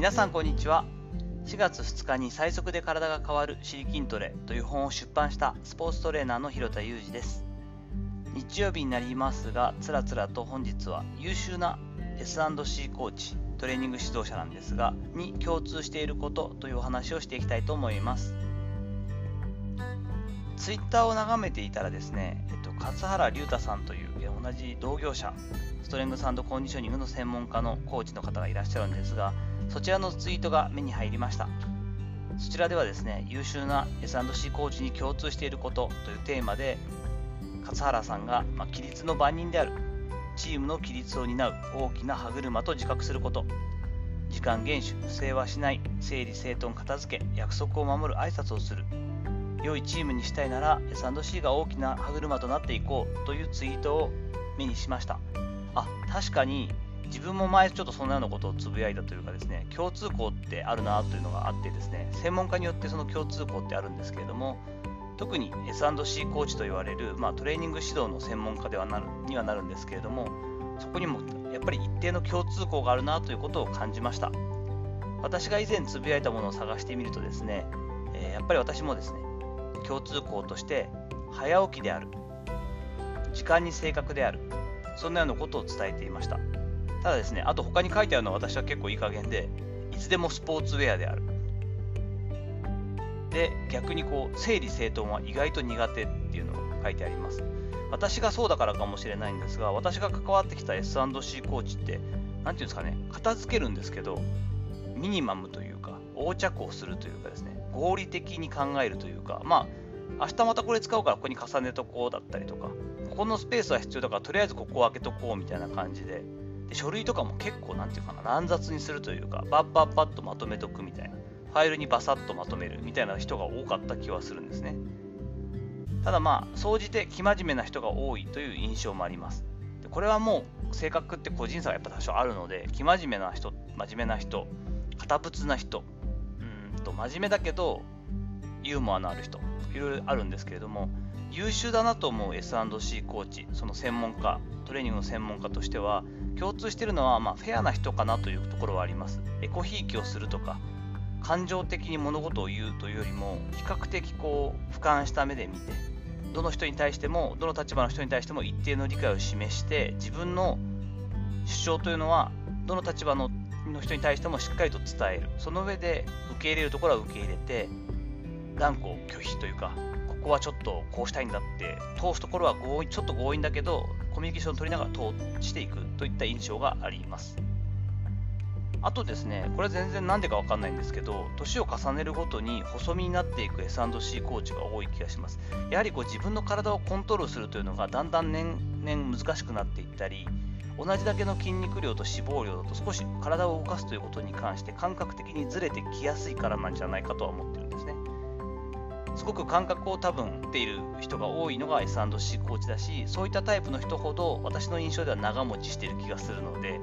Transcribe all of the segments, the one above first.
皆さんこんにちは。4月2日に最速で体が変わるシリ筋トレという本を出版したスポーツトレーナーの広田裕二です。日曜日になりますがつらつらと本日は優秀な S&C コーチトレーニング指導者なんですがに共通していることというお話をしていきたいと思います。ツイッターを眺めていたらですね、えっと、勝原龍太さんという同じ同業者ストレングスコンディショニングの専門家のコーチの方がいらっしゃるんですがそちらのツイートが目に入りました。そちらではですね優秀な S&C コーチに共通していることというテーマで勝原さんが、まあ、規律の番人であるチームの規律を担う大きな歯車と自覚すること時間厳守不正はしない整理整頓片付け約束を守る挨拶をする良いチームにしたいなら S&C が大きな歯車となっていこうというツイートを目にしました。あ確かに自分も前ちょっとそんなようなことをつぶやいたというかですね共通項ってあるなというのがあってですね専門家によってその共通項ってあるんですけれども特に S&C コーチと言われる、まあ、トレーニング指導の専門家ではなるにはなるんですけれどもそこにもやっぱり一定の共通項があるなということを感じました。私が以前つぶやいたものを探してみるとですね、え、やっぱり私もですね共通項として早起きである時間に正確であるそんなようなことを伝えていました。ただですねあと他に書いてあるのは私は結構いい加減でいつでもスポーツウェアである。で逆にこう整理整頓は意外と苦手っていうのを書いてあります。私がそうだからかもしれないんですが私が関わってきた S&C コーチって何て言うんですかね片付けるんですけどミニマムというか横着をするというかですね合理的に考えるというかまあ明日またこれ使うからここに重ねとこうだったりとかここのスペースは必要だからとりあえずここを開けとこうみたいな感じで書類とかも結構なんていうかな乱雑にするというかバッバッバッとまとめとくみたいなファイルにバサッとまとめるみたいな人が多かった気はするんですね。ただまあ総じて生真面目な人が多いという印象もあります。これはもう性格って個人差がやっぱ多少あるので生真面目な人真面目な人堅物な人うんと真面目だけどユーモアのある人いろいろあるんですけれども優秀だなと思う S&C コーチその専門家トレーニングの専門家としては共通しているのは、まあ、フェアな人かなというところはあります。エコひいきをするとか感情的に物事を言うというよりも比較的こう俯瞰した目で見てどの人に対してもどの立場の人に対しても一定の理解を示して自分の主張というのはどの立場の人に対してもしっかりと伝える。その上で受け入れるところは受け入れて断固拒否というかここはちょっとこうしたいんだって通すところは強ちょっと強引だけどコミュニケーションを取りながら通していくといった印象があります。あとですねこれ全然なんでかわかんないんですけど年を重ねるごとに細身になっていく S&C コーチが多い気がします。やはりこう自分の体をコントロールするというのがだんだん年々難しくなっていったり同じだけの筋肉量と脂肪量だと少し体を動かすということに関して感覚的にずれてきやすいからなんじゃないかとは思ってるんですね。すごく感覚を多分っている人が多いのが S&C コーチだしそういったタイプの人ほど私の印象では長持ちしている気がするので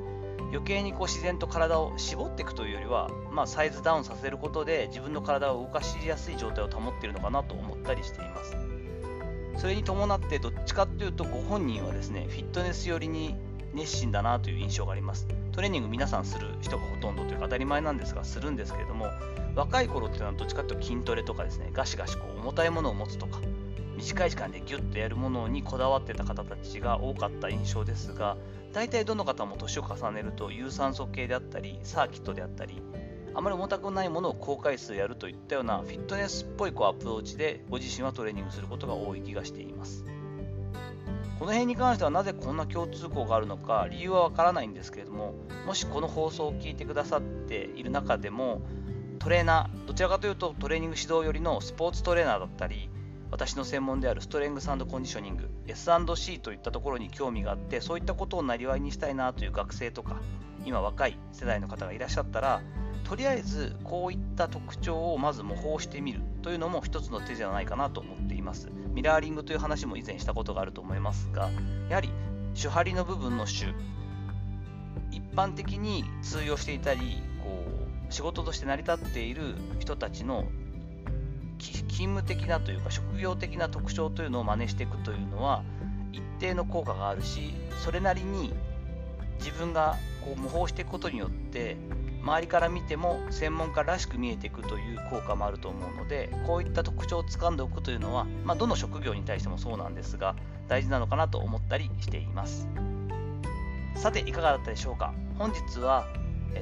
余計にこう自然と体を絞っていくというよりは、まあ、サイズダウンさせることで自分の体を動かしやすい状態を保っているのかなと思ったりしています。それに伴ってどっちかっていうとご本人はですねフィットネス寄りに熱心だなという印象があります。トレーニング皆さんする人がほとんどというか当たり前なんですがするんですけれども若い頃っていうのはどっちかというと筋トレとかですねガシガシこう重たいものを持つとか短い時間でギュッとやるものにこだわってた方たちが多かった印象ですが大体どの方も年を重ねると有酸素系であったりサーキットであったりあまり重たくないものを高回数やるといったようなフィットネスっぽいこうアプローチでご自身はトレーニングすることが多い気がしています。この辺に関してはなぜこんな共通項があるのか理由はわからないんですけれどももしこの放送を聞いてくださっている中でもトレーナーどちらかというとトレーニング指導寄りのスポーツトレーナーだったり私の専門であるストレングスコンディショニング S&C といったところに興味があってそういったことをなりわいにしたいなという学生とか今若い世代の方がいらっしゃったらとりあえずこういった特徴をまず模倣してみる。というのも一つの手じゃないかなと思っています。ミラーリングという話も以前したことがあると思いますがやはり手張りの部分の種一般的に通用していたりこう仕事として成り立っている人たちの勤務的なというか職業的な特徴というのを真似していくというのは一定の効果があるしそれなりに自分がこう模倣していくことによって周りから見ても専門家らしく見えていくという効果もあると思うのでこういった特徴をつかんでおくというのは、まあ、どの職業に対してもそうなんですが大事なのかなと思ったりしています。さていかがだったでしょうか？本日は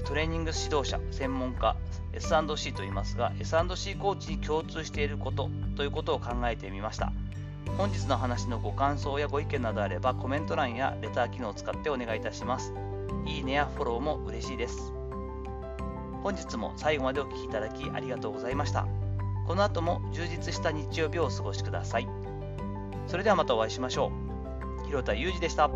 トレーニング指導者専門家 S&C と言いますが S&C コーチに共通していることということを考えてみました。本日の話のご感想やご意見などあればコメント欄やレター機能を使ってお願いいたします。いいねやフォローも嬉しいです。本日も最後までお聴きいただきありがとうございました。この後も充実した日曜日をお過ごしください。それではまたお会いしましょう。広田裕二でした。